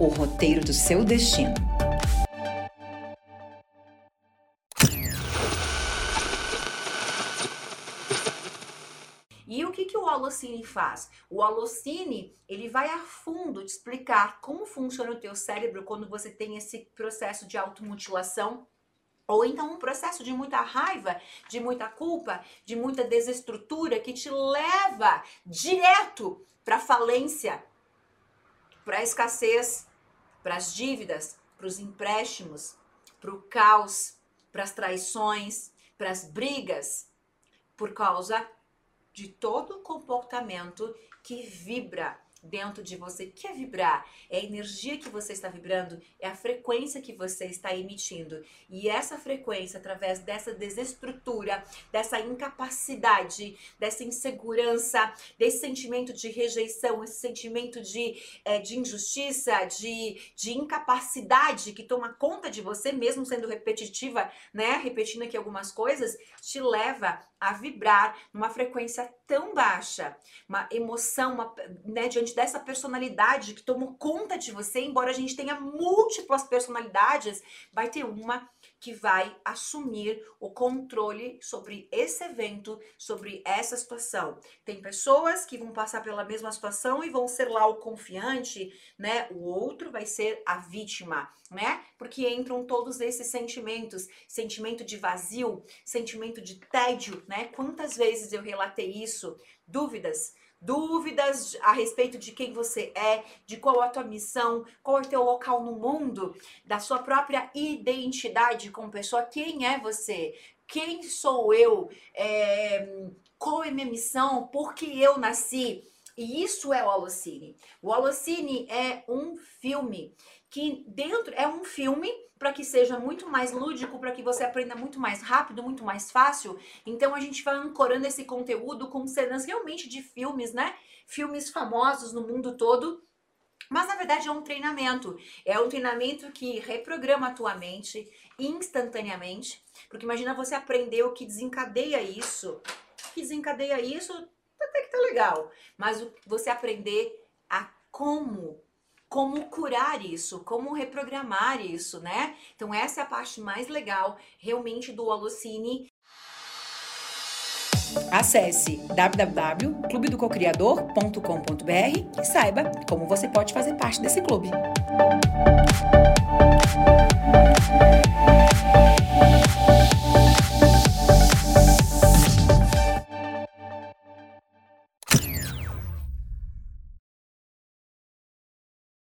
o roteiro do seu destino. E o que, que o Holocine faz? O Holocine, ele vai a fundo te explicar como funciona o teu cérebro quando você tem esse processo de automutilação ou então um processo de muita raiva, de muita culpa, de muita desestrutura que te leva direto para falência, para escassez, para as dívidas, para os empréstimos, para o caos, para as traições, para as brigas, por causa de todo comportamento que vibra dentro de você. O que é vibrar? É a energia que você está vibrando, é a frequência que você está emitindo. E essa frequência, através dessa desestrutura, dessa incapacidade, dessa insegurança, desse sentimento de rejeição, esse sentimento de, é, de injustiça, de, de incapacidade que toma conta de você, mesmo sendo repetitiva, né? Repetindo aqui algumas coisas, te leva a vibrar numa frequência tão baixa, uma emoção, uma, né, diante dessa personalidade que tomou conta de você, embora a gente tenha múltiplas personalidades, vai ter uma que vai assumir o controle sobre esse evento, sobre essa situação. Tem pessoas que vão passar pela mesma situação e vão ser lá o confiante, né? O outro vai ser a vítima, né? Porque entram todos esses sentimentos, sentimento de vazio, sentimento de tédio, né? Quantas vezes eu relatei isso? Dúvidas, dúvidas a respeito de quem você é, de qual a tua missão, qual é o teu local no mundo, da sua própria identidade como pessoa, quem é você, quem sou eu, é, qual é minha missão, por que eu nasci. E isso é o Holocine. O Holocine é um filme que dentro é um filme para que seja muito mais lúdico, para que você aprenda muito mais rápido, muito mais fácil. Então a gente vai ancorando esse conteúdo com cenas realmente de filmes, né? Filmes famosos no mundo todo. Mas na verdade é um treinamento. É um treinamento que reprograma a tua mente instantaneamente. Porque imagina você aprender o que desencadeia isso. O que desencadeia isso legal. Mas você aprender a como como curar isso, como reprogramar isso, né? Então essa é a parte mais legal realmente do Holocine. Acesse www.clubedococriador.com.br e saiba como você pode fazer parte desse clube.